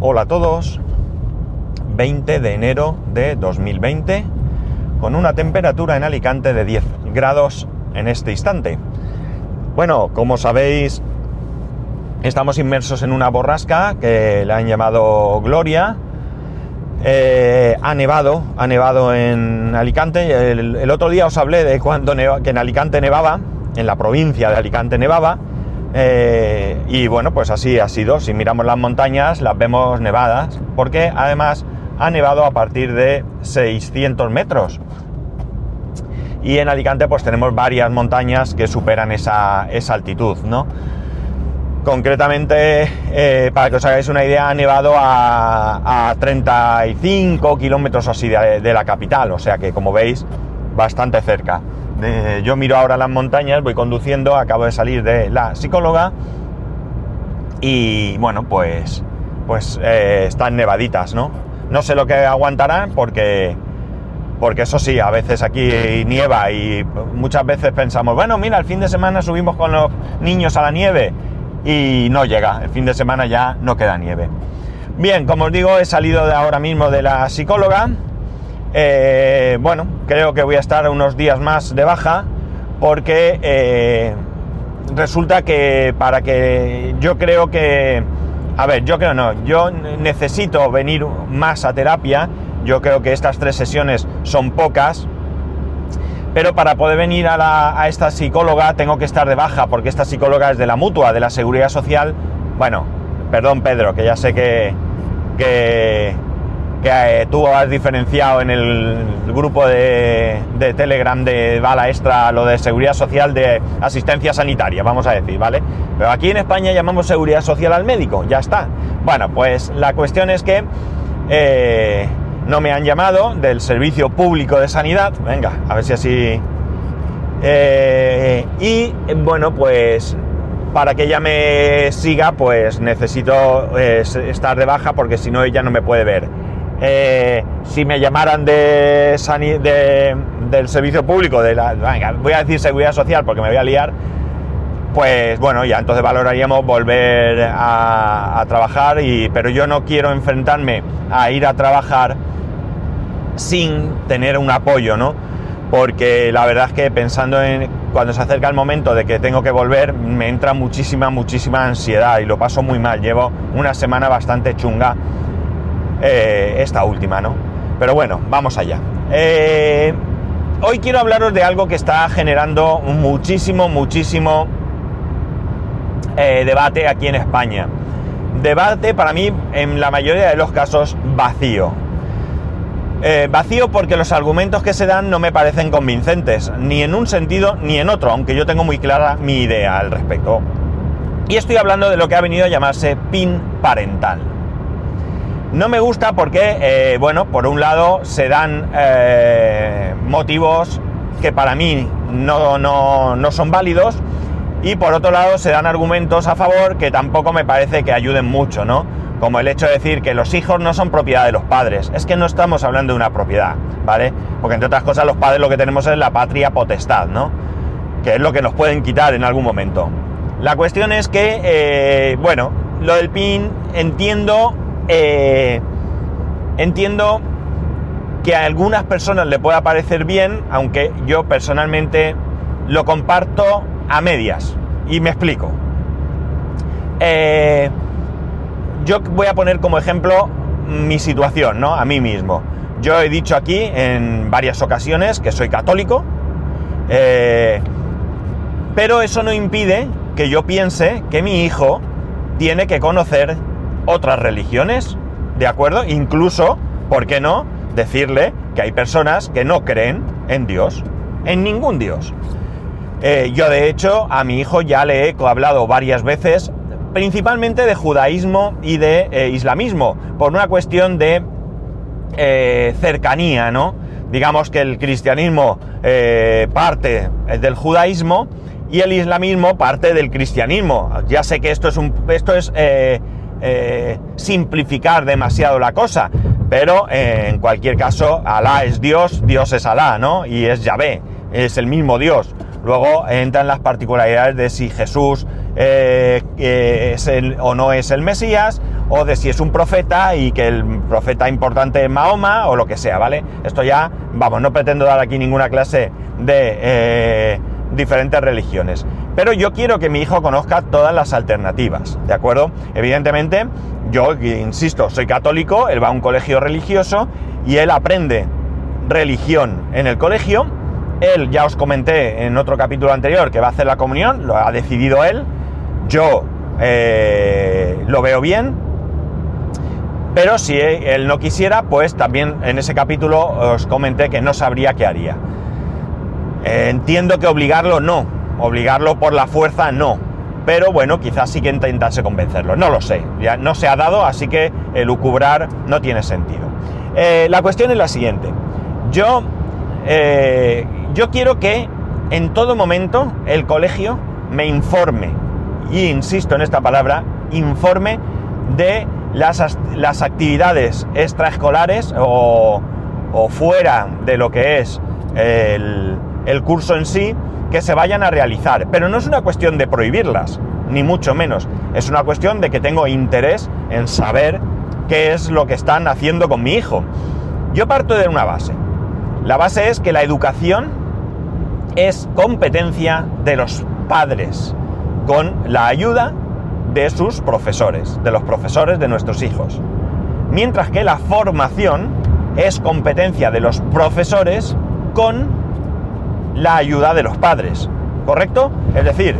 Hola a todos. 20 de enero de 2020 con una temperatura en Alicante de 10 grados en este instante. Bueno, como sabéis, estamos inmersos en una borrasca que le han llamado Gloria. Eh, ha nevado, ha nevado en Alicante. El, otro día os hablé de cuando que en Alicante nevaba, en la provincia de Alicante nevaba. Eh, y bueno, pues así ha sido. Si miramos las montañas, las vemos nevadas, porque además ha nevado a partir de 600 metros. Y en Alicante pues tenemos varias montañas que superan esa, altitud, ¿no? Concretamente, eh, para que os hagáis una idea, ha nevado a, 35 kilómetros así de, la capital, o sea que como veis, bastante cerca. Yo miro ahora las montañas, voy conduciendo, acabo de salir de la psicóloga y bueno, pues, pues eh, están nevaditas, ¿no? No sé lo que aguantarán porque, porque eso sí, a veces aquí nieva y muchas veces pensamos, bueno, mira, el fin de semana subimos con los niños a la nieve y no llega, el fin de semana ya no queda nieve. Bien, como os digo, he salido de ahora mismo de la psicóloga. Eh, bueno, creo que voy a estar unos días más de baja porque eh, resulta que para que yo creo que a ver, yo creo no, yo necesito venir más a terapia, yo creo que estas tres sesiones son pocas, pero para poder venir a, esta psicóloga tengo que estar de baja, porque esta psicóloga es de la mutua, de la seguridad social. Bueno, perdón Pedro, que ya sé que, que, que eh, tú has diferenciado en el grupo de, Telegram de bala extra lo de seguridad social de asistencia sanitaria, vamos a decir, ¿vale? Pero aquí en España llamamos seguridad social al médico, ya está. Bueno, pues la cuestión es que eh, no me han llamado del Servicio Público de Sanidad, venga, a ver si así... Eh, y bueno, pues para que ella me siga, pues necesito estar de baja porque si no ella no me puede ver. Eh, si me llamaran de, del servicio público, de la, voy a decir seguridad social porque me voy a liar, pues bueno, ya entonces valoraríamos volver a, trabajar, y, pero yo no quiero enfrentarme a ir a trabajar sin tener un apoyo, ¿no? Porque la verdad es que pensando en cuando se acerca el momento de que tengo que volver, me entra muchísima, muchísima ansiedad y lo paso muy mal. Llevo una semana bastante chunga eh, esta última, ¿no? Pero bueno, vamos allá. Eh, hoy quiero hablaros de algo que está generando muchísimo, muchísimo eh, debate aquí en España. Debate para mí, en la mayoría de los casos, vacío. vacío porque los argumentos que se dan no me parecen convincentes, ni en un sentido ni en otro, aunque yo tengo muy clara mi idea al respecto. Y estoy hablando de lo que ha venido a llamarse PIN parental. No me gusta porque, eh, bueno, por un lado se dan eh, motivos que para mí no, no, son válidos y por otro lado se dan argumentos a favor que tampoco me parece que ayuden mucho, ¿no? Como el hecho de decir que los hijos no son propiedad de los padres. Es que no estamos hablando de una propiedad, ¿vale? Porque entre otras cosas los padres lo que tenemos es la patria potestad, ¿no? Que es lo que nos pueden quitar en algún momento. La cuestión es que, eh, bueno, lo del PIN entiendo eh, entiendo que a algunas personas le pueda parecer bien, aunque yo personalmente lo comparto a medias. Y me explico. Eh, yo voy a poner como ejemplo mi situación, ¿no? A mí mismo. Yo he dicho aquí en varias ocasiones que soy católico, eh, pero eso no impide que yo piense que mi hijo tiene que conocer otras religiones, ¿de acuerdo? Incluso, ¿por qué no? Decirle que hay personas que no creen en Dios, en ningún Dios. Eh, yo de hecho a mi hijo ya le he hablado varias veces, principalmente de judaísmo y de eh, islamismo, por una cuestión de eh, cercanía, ¿no? Digamos que el cristianismo parte del judaísmo y el islamismo parte del cristianismo. Ya sé que esto es un, esto es eh, simplificar demasiado la cosa, pero eh, en cualquier caso, Alá es Dios, Dios es Alá, ¿no? Y es Yahvé, es el mismo Dios. Luego entran las particularidades de si Jesús eh, es el, o no es el Mesías, o de si es un profeta y que el profeta importante es Mahoma o lo que sea, ¿vale? Esto ya, vamos, no pretendo dar aquí ninguna clase de diferentes religiones. Pero yo quiero que mi hijo conozca todas las alternativas, ¿de acuerdo? Evidentemente, yo, insisto, soy católico, él va a un colegio religioso y él aprende religión en el colegio. Él, ya os comenté en otro capítulo anterior, que va a hacer la comunión, lo ha decidido él. Yo eh, lo veo bien, pero si él no quisiera, pues también en ese capítulo os comenté que no sabría qué haría. Entiendo que obligarlo no, obligarlo por la fuerza no, pero bueno, quizás sí que intentase convencerlo, no lo sé, ya no se ha dado, así que elucubrar no tiene sentido. Eh, la cuestión es la siguiente, yo, eh, yo quiero que en todo momento el colegio me informe, y insisto en esta palabra, informe de las, las actividades extraescolares o, o fuera de lo que es el, el curso en sí que se vayan a realizar. Pero no es una cuestión de prohibirlas, ni mucho menos. Es una cuestión de que tengo interés en saber qué es lo que están haciendo con mi hijo. Yo parto de una base. La base es que la educación es competencia de los padres, con la ayuda de sus profesores, de los profesores de nuestros hijos. Mientras que la formación es competencia de los profesores con la ayuda de los padres, ¿correcto? Es decir,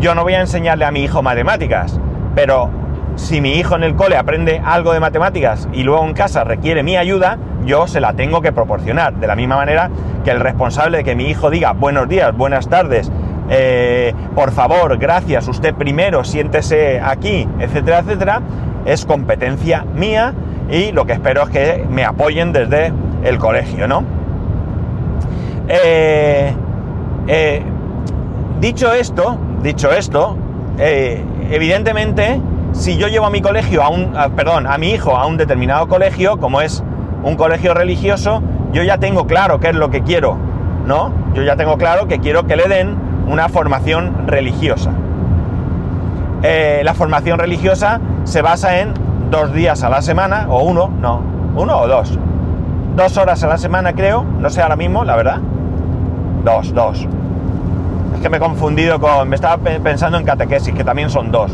yo no voy a enseñarle a mi hijo matemáticas, pero si mi hijo en el cole aprende algo de matemáticas y luego en casa requiere mi ayuda, yo se la tengo que proporcionar. De la misma manera que el responsable de que mi hijo diga buenos días, buenas tardes, eh, por favor, gracias, usted primero, siéntese aquí, etcétera, etcétera, es competencia mía y lo que espero es que me apoyen desde el colegio, ¿no? Eh, eh, dicho esto, dicho esto, eh, evidentemente, si yo llevo a mi colegio, a un, perdón, a mi hijo a un determinado colegio, como es un colegio religioso, yo ya tengo claro qué es lo que quiero, ¿no? Yo ya tengo claro que quiero que le den una formación religiosa. la formación religiosa se basa en dos días a la semana, o uno, no, uno o dos. Dos horas a la semana creo, no sé ahora mismo, la verdad. Dos, dos. Es que me he confundido con... Me estaba pensando en catequesis, que también son dos.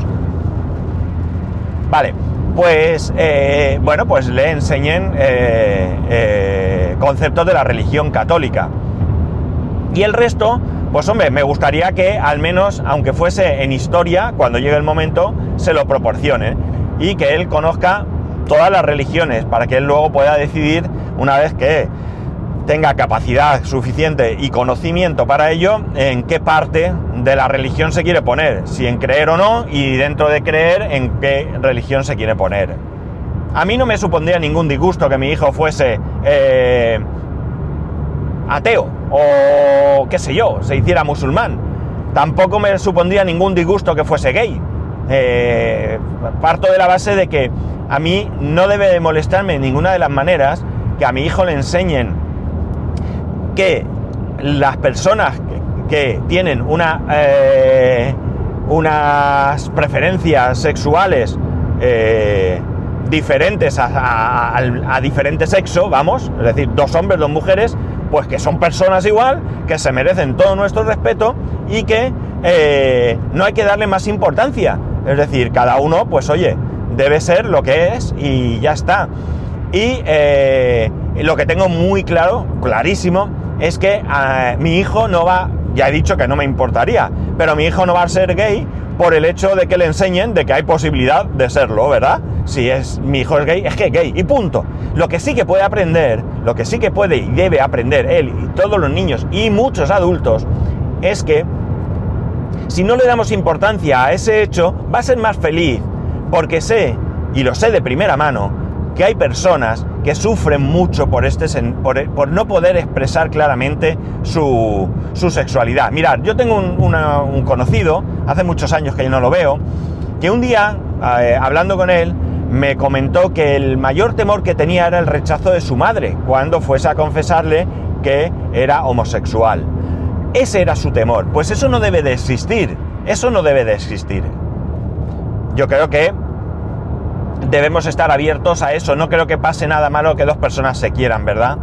Vale, pues eh, bueno, pues le enseñen eh, eh, conceptos de la religión católica. Y el resto, pues hombre, me gustaría que al menos, aunque fuese en historia, cuando llegue el momento, se lo proporcione y que él conozca todas las religiones para que él luego pueda decidir una vez que tenga capacidad suficiente y conocimiento para ello, en qué parte de la religión se quiere poner, si en creer o no, y dentro de creer, en qué religión se quiere poner. A mí no me supondría ningún disgusto que mi hijo fuese eh, ateo o qué sé yo, se hiciera musulmán. Tampoco me supondría ningún disgusto que fuese gay. Eh, parto de la base de que a mí no debe de molestarme en ninguna de las maneras que a mi hijo le enseñen que las personas que, tienen eh, unas preferencias sexuales eh, diferentes a, diferente sexo, vamos, es decir, dos hombres, dos mujeres, pues que son personas igual, que se merecen todo nuestro respeto y que eh, no hay que darle más importancia. Es decir, cada uno, pues oye, debe ser lo que es y ya está. Y lo que tengo muy claro, clarísimo, es que eh, mi hijo no va, ya he dicho que no me importaría, pero mi hijo no va a ser gay por el hecho de que le enseñen de que hay posibilidad de serlo, ¿verdad? Si es mi hijo es gay, es que es gay y punto. Lo que sí que puede aprender, lo que sí que puede y debe aprender él y todos los niños y muchos adultos es que si no le damos importancia a ese hecho, va a ser más feliz, porque sé, y lo sé de primera mano, que hay personas que sufren mucho por, este, por, no poder expresar claramente su, sexualidad. Mirad, yo tengo un, conocido, hace muchos años que yo no lo veo, que un día, eh, hablando con él, me comentó que el mayor temor que tenía era el rechazo de su madre cuando fuese a confesarle que era homosexual. Ese era su temor. Pues eso no debe de existir. Eso no debe de existir. Yo creo que debemos estar abiertos a eso. No creo que pase nada malo que dos personas se quieran, ¿verdad?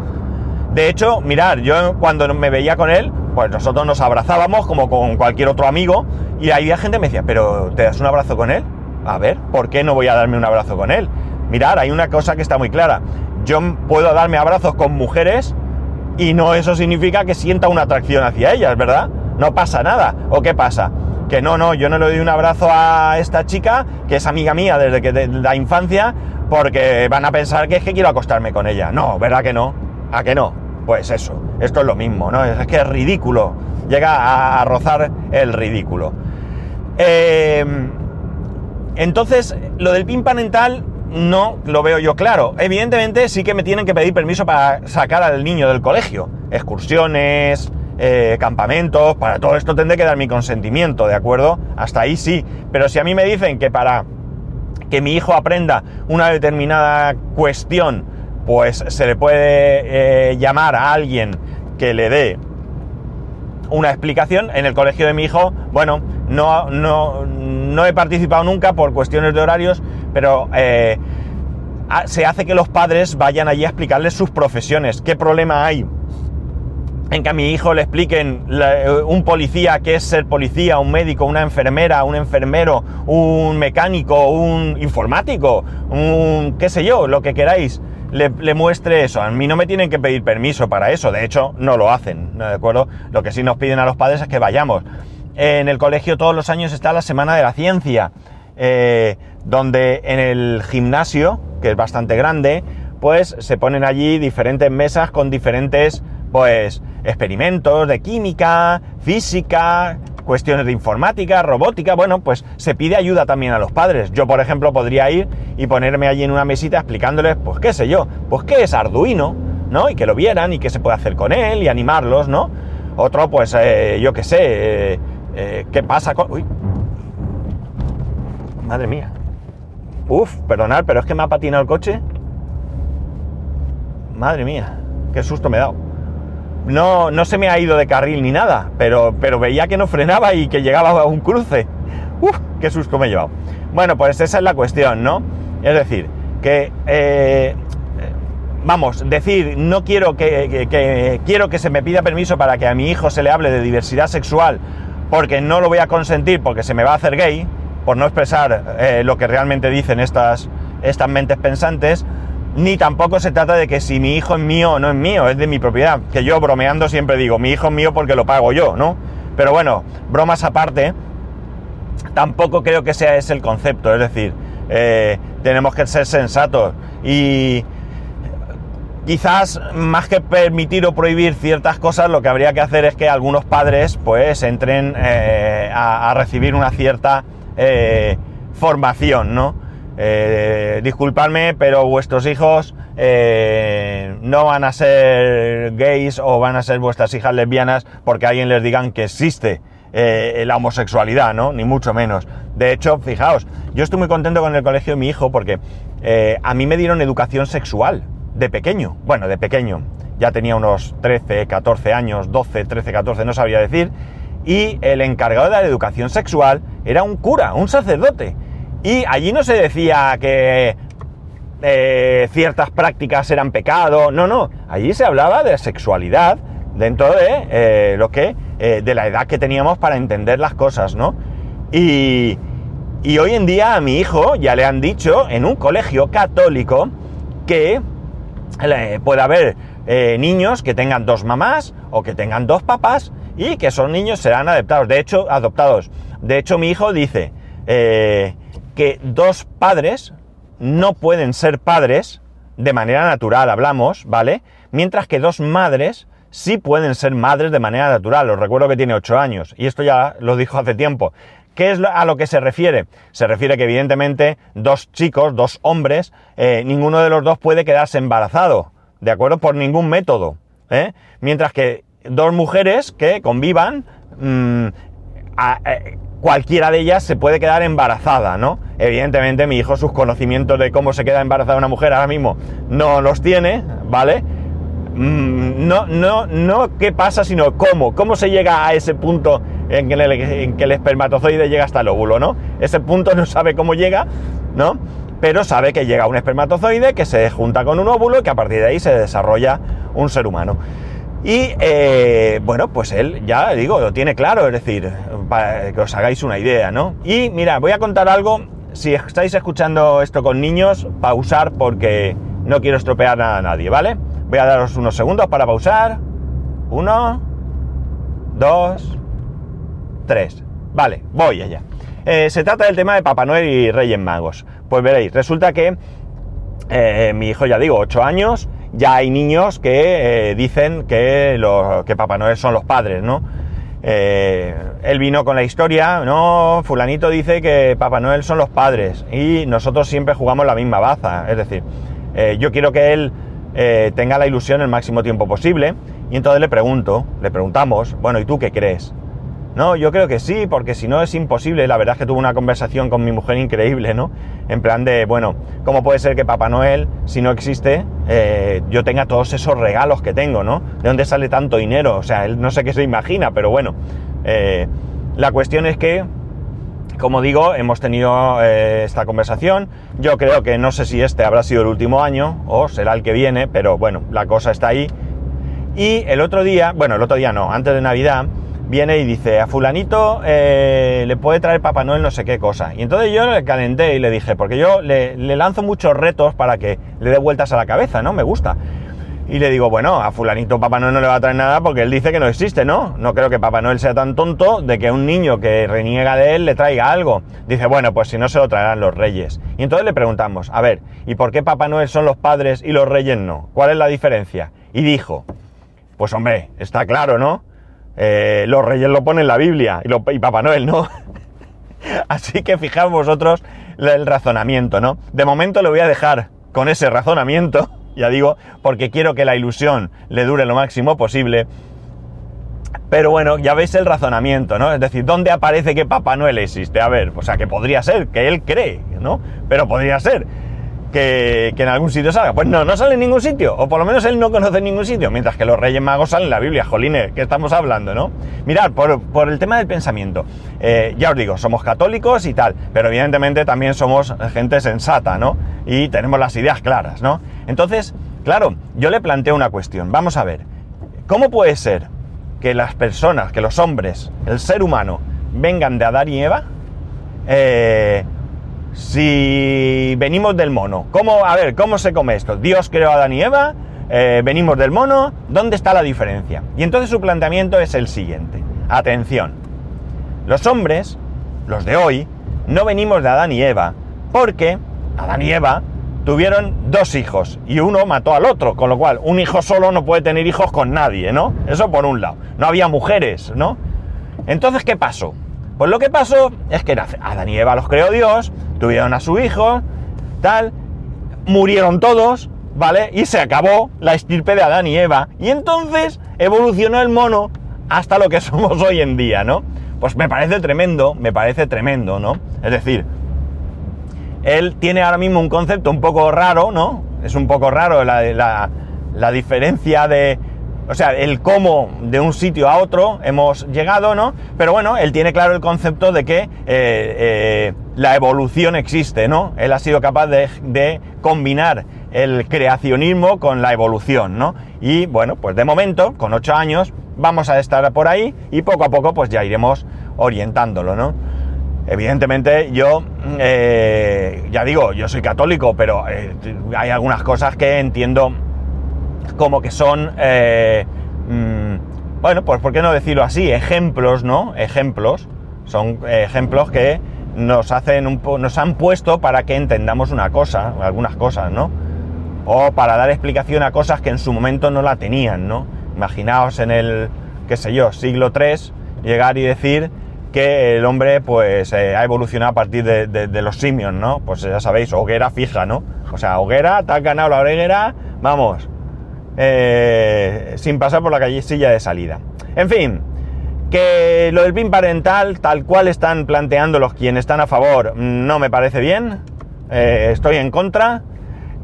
De hecho, mirar, yo cuando me veía con él, pues nosotros nos abrazábamos como con cualquier otro amigo y había gente que me decía, pero ¿te das un abrazo con él? A ver, ¿por qué no voy a darme un abrazo con él? Mirar, hay una cosa que está muy clara. Yo puedo darme abrazos con mujeres y no eso significa que sienta una atracción hacia ellas, ¿verdad? No pasa nada. ¿O qué pasa? Que no, no, yo no le doy un abrazo a esta chica, que es amiga mía desde que de la infancia, porque van a pensar que es que quiero acostarme con ella. No, ¿verdad que no? ¿A que no? Pues eso, esto es lo mismo, ¿no? Es que es ridículo, llega a, rozar el ridículo. Eh, entonces, lo del PIN parental no lo veo yo claro. Evidentemente sí que me tienen que pedir permiso para sacar al niño del colegio. Excursiones, eh, campamentos, para todo esto tendré que dar mi consentimiento, ¿de acuerdo? Hasta ahí sí. Pero si a mí me dicen que para que mi hijo aprenda una determinada cuestión, pues se le puede eh, llamar a alguien que le dé una explicación. En el colegio de mi hijo, bueno, no, no, no he participado nunca por cuestiones de horarios, pero eh, se hace que los padres vayan allí a explicarles sus profesiones. ¿Qué problema hay? En que a mi hijo le expliquen eh, un policía qué es ser policía, un médico, una enfermera, un enfermero, un mecánico, un informático, un qué sé yo, lo que queráis. Le, muestre eso. A mí no me tienen que pedir permiso para eso, de hecho no lo hacen, ¿de acuerdo? Lo que sí nos piden a los padres es que vayamos. En el colegio todos los años está la Semana de la Ciencia, eh, donde en el gimnasio, que es bastante grande, pues se ponen allí diferentes mesas con diferentes, pues, experimentos de química, física, cuestiones de informática, robótica, bueno, pues se pide ayuda también a los padres. Yo, por ejemplo, podría ir y ponerme allí en una mesita explicándoles, pues qué sé yo, pues qué es Arduino, ¿no? Y que lo vieran y qué se puede hacer con él y animarlos, ¿no? Otro, pues, eh, yo qué sé, eh, eh, ¿Qué pasa con...? Uy. Madre mía. Uf, perdonad, pero es que me ha patinado el coche. Madre mía, qué susto me he dado. No, no se me ha ido de carril ni nada, pero, pero veía que no frenaba y que llegaba a un cruce. Uf, qué susto me he llevado. Bueno, pues esa es la cuestión, ¿no? Es decir, que... Eh, vamos, decir, no quiero que, que, quiero que se me pida permiso para que a mi hijo se le hable de diversidad sexual porque no lo voy a consentir porque se me va a hacer gay, por no expresar eh, lo que realmente dicen estas, estas mentes pensantes, ni tampoco se trata de que si mi hijo es mío no es mío, es de mi propiedad. Que yo bromeando siempre digo, mi hijo es mío porque lo pago yo, ¿no? Pero bueno, bromas aparte, tampoco creo que sea ese el concepto, es decir, eh, tenemos que ser sensatos y Quizás más que permitir o prohibir ciertas cosas, lo que habría que hacer es que algunos padres pues entren eh, a, recibir una cierta eh, formación, ¿no? Eh, disculpadme, pero vuestros hijos no van a ser gays o van a ser vuestras hijas lesbianas porque alguien les digan que existe la homosexualidad, ¿no? Ni mucho menos. De hecho, fijaos, yo estoy muy contento con el colegio de mi hijo porque a mí me dieron educación sexual de pequeño, bueno, de pequeño, ya tenía unos 13, 14 años, 12, 13, 14, no sabía decir, y el encargado de la educación sexual era un cura, un sacerdote. Y allí no se decía que eh, ciertas prácticas eran pecado, no, no, allí se hablaba de sexualidad dentro de eh, lo que, eh, de la edad que teníamos para entender las cosas, ¿no? Y, y hoy en día a mi hijo ya le han dicho en un colegio católico que puede haber niños que tengan dos mamás o que tengan dos papás y que esos niños serán adoptados. De hecho, adoptados. De hecho, mi hijo dice que dos padres no pueden ser padres de manera natural, hablamos, ¿vale? Mientras que dos madres sí pueden ser madres de manera natural. Os recuerdo que tiene ocho años y esto ya lo dijo hace tiempo. ¿Qué es a lo que se refiere? Se refiere que evidentemente dos chicos, dos hombres, eh, ninguno de los dos puede quedarse embarazado, ¿de acuerdo? Por ningún método. ¿eh? Mientras que dos mujeres que convivan, eh, cualquiera de ellas se puede quedar embarazada, ¿no? Evidentemente mi hijo sus conocimientos de cómo se queda embarazada una mujer ahora mismo no los tiene, ¿vale? Mm, no, no, no qué pasa, sino cómo, cómo se llega a ese punto en que, el, espermatozoide llega hasta el óvulo, ¿no? Ese punto no sabe cómo llega, ¿no? pero sabe que llega un espermatozoide que se junta con un óvulo y que a partir de ahí se desarrolla un ser humano. Y eh, bueno, pues él ya digo, lo tiene claro, es decir, para que os hagáis una idea, ¿no? Y mira, voy a contar algo, si estáis escuchando esto con niños, pausar porque no quiero estropear a nadie, ¿vale? Voy a daros unos segundos para pausar. Uno, dos, tres. Vale, voy allá. Eh, se trata del tema de Papá Noel y Reyes Magos. Pues veréis, resulta que eh, mi hijo, ya digo, 8 años, ya hay niños que eh, dicen que, que Papá Noel son los padres, ¿no? él vino con la historia, no, fulanito dice que Papá Noel son los padres y nosotros siempre jugamos la misma baza, es decir, yo quiero que él tenga la ilusión el máximo tiempo posible y entonces le pregunto, le preguntamos, bueno, ¿y tú qué crees? No, yo creo que sí, porque si no es imposible. La verdad es que tuve una conversación con mi mujer increíble, ¿no? En plan de, bueno, ¿cómo puede ser que Papá Noel, si no existe, eh, yo tenga todos esos regalos que tengo, ¿no? ¿De dónde sale tanto dinero? O sea, él no sé qué se imagina, pero bueno. Eh, la cuestión es que, como digo, hemos tenido eh, esta conversación. Yo creo que no sé si este habrá sido el último año o será el que viene, pero bueno, la cosa está ahí. Y el otro día, bueno, el otro día no, antes de Navidad, viene y dice, a fulanito eh, le puede traer Papá Noel no sé qué cosa. Y entonces yo le calenté y le dije, porque yo le, lanzo muchos retos para que le dé vueltas a la cabeza, ¿no? Me gusta. Y le digo, bueno, a fulanito Papá Noel no le va a traer nada porque él dice que no existe, ¿no? No creo que Papá Noel sea tan tonto de que un niño que reniega de él le traiga algo. Dice, bueno, pues si no se lo traerán los reyes. Y entonces le preguntamos, a ver, ¿y por qué Papá Noel son los padres y los reyes no? ¿Cuál es la diferencia? Y dijo, pues hombre, está claro, ¿no? Eh, los reyes lo ponen en la Biblia y, Papá Noel no. Así que fijaos vosotros el razonamiento, ¿no? De momento le voy a dejar con ese razonamiento, ya digo, porque quiero que la ilusión le dure lo máximo posible. Pero bueno, ya veis el razonamiento, ¿no? Es decir, ¿dónde aparece que Papá Noel existe? A ver, o sea, que podría ser, que él cree, ¿no? Pero podría ser que, en algún sitio salga. Pues no, no sale en ningún sitio, o por lo menos él no conoce ningún sitio, mientras que los Reyes Magos salen en la Biblia, jolines, ¿qué estamos hablando, no? Mirad, por, el tema del pensamiento, eh, ya os digo, somos católicos y tal, pero evidentemente también somos gente sensata, ¿no? Y tenemos las ideas claras, ¿no? Entonces, claro, yo le planteo una cuestión, vamos a ver, ¿cómo puede ser que las personas, que los hombres, el ser humano, vengan de Adán y Eva? Eh, si venimos del mono, ¿cómo, a ver, cómo se come esto? Dios creó a Adán y Eva, eh, venimos del mono, ¿dónde está la diferencia? Y entonces su planteamiento es el siguiente. Atención, los hombres, los de hoy, no venimos de Adán y Eva, porque Adán y Eva tuvieron dos hijos y uno mató al otro, con lo cual un hijo solo no puede tener hijos con nadie, ¿no? Eso por un lado. No había mujeres, ¿no? Entonces, ¿qué pasó? Pues lo que pasó es que Adán y Eva los creó Dios, tuvieron a su hijo, tal, murieron todos, ¿vale? Y se acabó la estirpe de Adán y Eva. Y entonces evolucionó el mono hasta lo que somos hoy en día, ¿no? Pues me parece tremendo, me parece tremendo, ¿no? Es decir, él tiene ahora mismo un concepto un poco raro, ¿no? Es un poco raro la, la diferencia de, o sea, el cómo de un sitio a otro hemos llegado, ¿no? Pero bueno, él tiene claro el concepto de que eh, eh, la evolución existe, ¿no? Él ha sido capaz de, combinar el creacionismo con la evolución, ¿no? Y bueno, pues de momento, con ocho años, vamos a estar por ahí y poco a poco pues ya iremos orientándolo, ¿no? Evidentemente yo, eh, ya digo, yo soy católico, pero hay algunas cosas que entiendo como que son, eh, mm, bueno, pues por qué no decirlo así, ejemplos, ¿no? Ejemplos, son ejemplos que nos hacen un nos han puesto para que entendamos una cosa, algunas cosas, ¿no? O para dar explicación a cosas que en su momento no la tenían, ¿no? Imaginaos en el, qué sé yo, siglo III, llegar y decir que el hombre pues eh, ha evolucionado a partir de, los simios, ¿no? Pues ya sabéis, hoguera fija, ¿no? O sea, hoguera, te ganado la hoguera, vamos, eh, sin pasar por la callecilla de salida. En fin, que lo del PIN parental, tal cual están planteando los quienes están a favor, no me parece bien, eh, estoy en contra,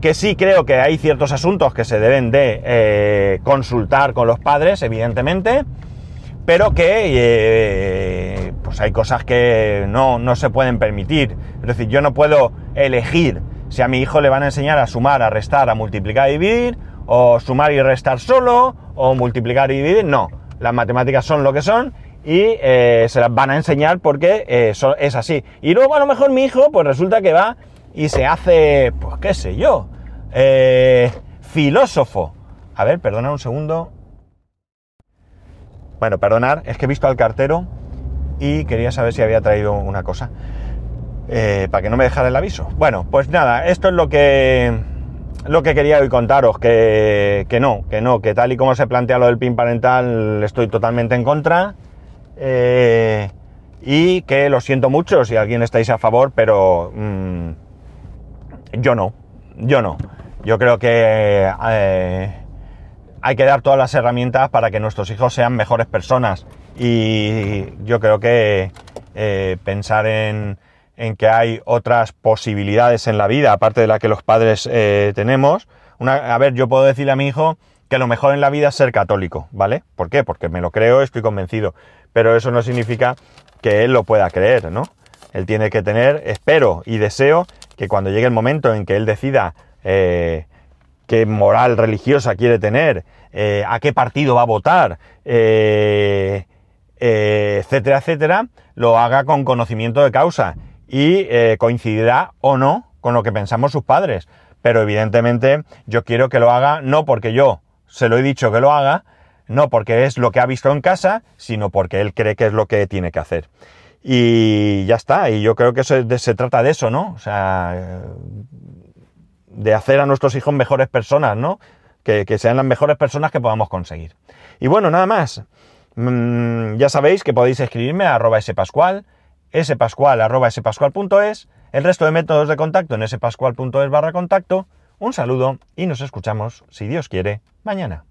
que sí creo que hay ciertos asuntos que se deben de eh, consultar con los padres, evidentemente, pero que pues hay cosas que no, no se pueden permitir. Es decir, yo no puedo elegir si a mi hijo le van a enseñar a sumar, a restar, a multiplicar y dividir, o sumar y restar solo, o multiplicar y dividir, no. Las matemáticas son lo que son y eh, se las van a enseñar porque eh, es así. Y luego a lo mejor mi hijo, pues resulta que va y se hace, pues qué sé yo, eh, filósofo. A ver, perdona un segundo. Bueno, perdonar, es que he visto al cartero y quería saber si había traído una cosa. para que no me dejara el aviso. Bueno, pues nada, esto es lo que lo que quería hoy contaros, que, que, no, que no, que tal y como se plantea lo del PIN parental estoy totalmente en contra. Eh, y que lo siento mucho si alguien estáis a favor, pero mm, yo no, yo no. Yo creo que eh, hay que dar todas las herramientas para que nuestros hijos sean mejores personas y yo creo que eh, pensar en, en, que hay otras posibilidades en la vida, aparte de la que los padres tenemos. Una, a ver, yo puedo decirle a mi hijo que lo mejor en la vida es ser católico, ¿vale? ¿Por qué? Porque me lo creo, estoy convencido pero eso no significa que él lo pueda creer, ¿no? Él tiene que tener, espero y deseo que cuando llegue el momento en que él decida eh, qué moral religiosa quiere tener, eh, a qué partido va a votar, eh, etcétera, etcétera, lo haga con conocimiento de causa y coincidirá o no con lo que pensamos sus padres. Pero evidentemente yo quiero que lo haga no porque yo se lo he dicho que lo haga, no porque es lo que ha visto en casa, sino porque él cree que es lo que tiene que hacer. Y ya está, y yo creo que se, trata de eso, ¿no? O sea, de hacer a nuestros hijos mejores personas, ¿no? Que, sean las mejores personas que podamos conseguir. Y bueno, nada más. Mm, ya sabéis que podéis escribirme a arroba spascual, spascual.es, el resto de métodos de contacto en spascual.es barra contacto. Un saludo y nos escuchamos, si Dios quiere, mañana.